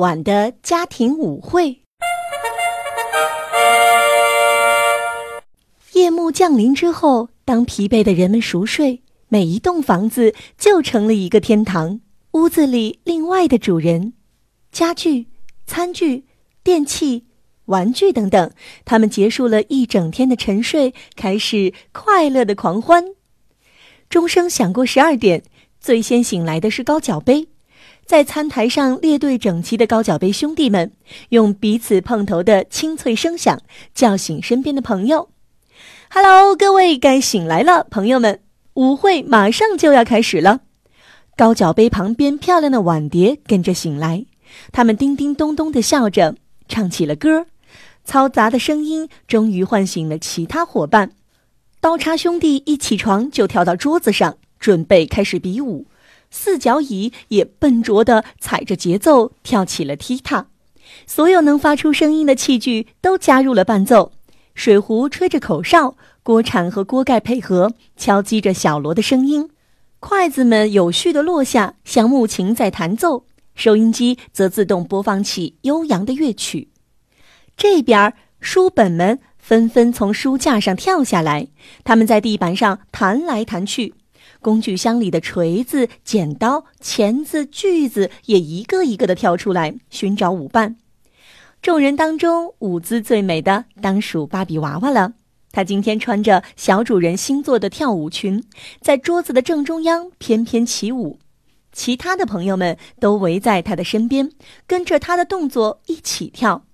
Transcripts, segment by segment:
晚的家庭舞会。夜幕降临之后，当疲惫的人们熟睡，每一栋房子就成了一个天堂。屋子里另外的主人，家具、餐具、电器、玩具等等，他们结束了一整天的沉睡，开始快乐的狂欢。钟声响过十二点，最先醒来的是高脚杯。在餐台上列队整齐的高脚杯兄弟们，用彼此碰头的清脆声响叫醒身边的朋友。“Hello，各位，该醒来了，朋友们，舞会马上就要开始了。”高脚杯旁边漂亮的碗碟跟着醒来，他们叮叮咚咚地笑着，唱起了歌。嘈杂的声音终于唤醒了其他伙伴。刀叉兄弟一起床就跳到桌子上，准备开始比武。四脚椅也笨拙地踩着节奏跳起了踢踏，所有能发出声音的器具都加入了伴奏。水壶吹着口哨，锅铲和锅盖配合敲击着小锣的声音，筷子们有序地落下，像木琴在弹奏。收音机则自动播放起悠扬的乐曲。这边书本们纷纷从书架上跳下来，他们在地板上弹来弹去。工具箱里的锤子、剪刀、钳子、锯子也一个一个的跳出来寻找舞伴。众人当中，舞姿最美的当属芭比娃娃了。她今天穿着小主人新做的跳舞裙，在桌子的正中央翩翩起舞。其他的朋友们都围在她的身边，跟着她的动作一起跳。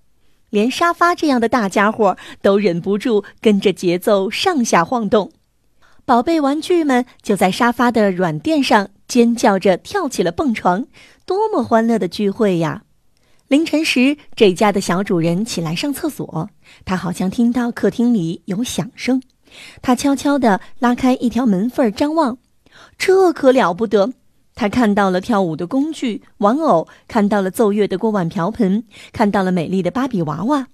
连沙发这样的大家伙都忍不住跟着节奏上下晃动。宝贝玩具们就在沙发的软垫上尖叫着跳起了蹦床，多么欢乐的聚会呀！凌晨时，这家的小主人起来上厕所，他好像听到客厅里有响声，他悄悄地拉开一条门缝张望，这可了不得！他看到了跳舞的工具、玩偶，看到了奏乐的锅碗瓢盆，看到了美丽的芭比娃娃，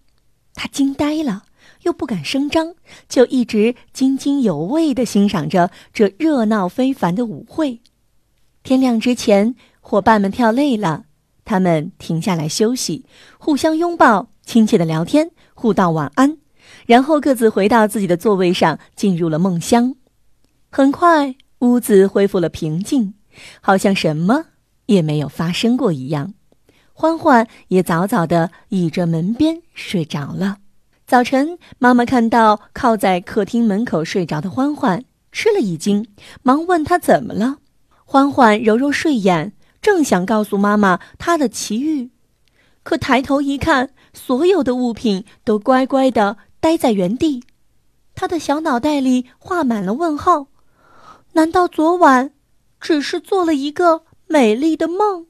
他惊呆了。又不敢声张，就一直津津有味地欣赏着这热闹非凡的舞会。天亮之前，伙伴们跳累了，他们停下来休息，互相拥抱，亲切地聊天，互道晚安，然后各自回到自己的座位上，进入了梦乡。很快，屋子恢复了平静，好像什么也没有发生过一样。欢欢也早早地倚着门边睡着了。早晨，妈妈看到靠在客厅门口睡着的欢欢，吃了一惊，忙问他怎么了。欢欢揉揉睡眼，正想告诉妈妈他的奇遇，可抬头一看，所有的物品都乖乖地待在原地。他的小脑袋里画满了问号：难道昨晚只是做了一个美丽的梦？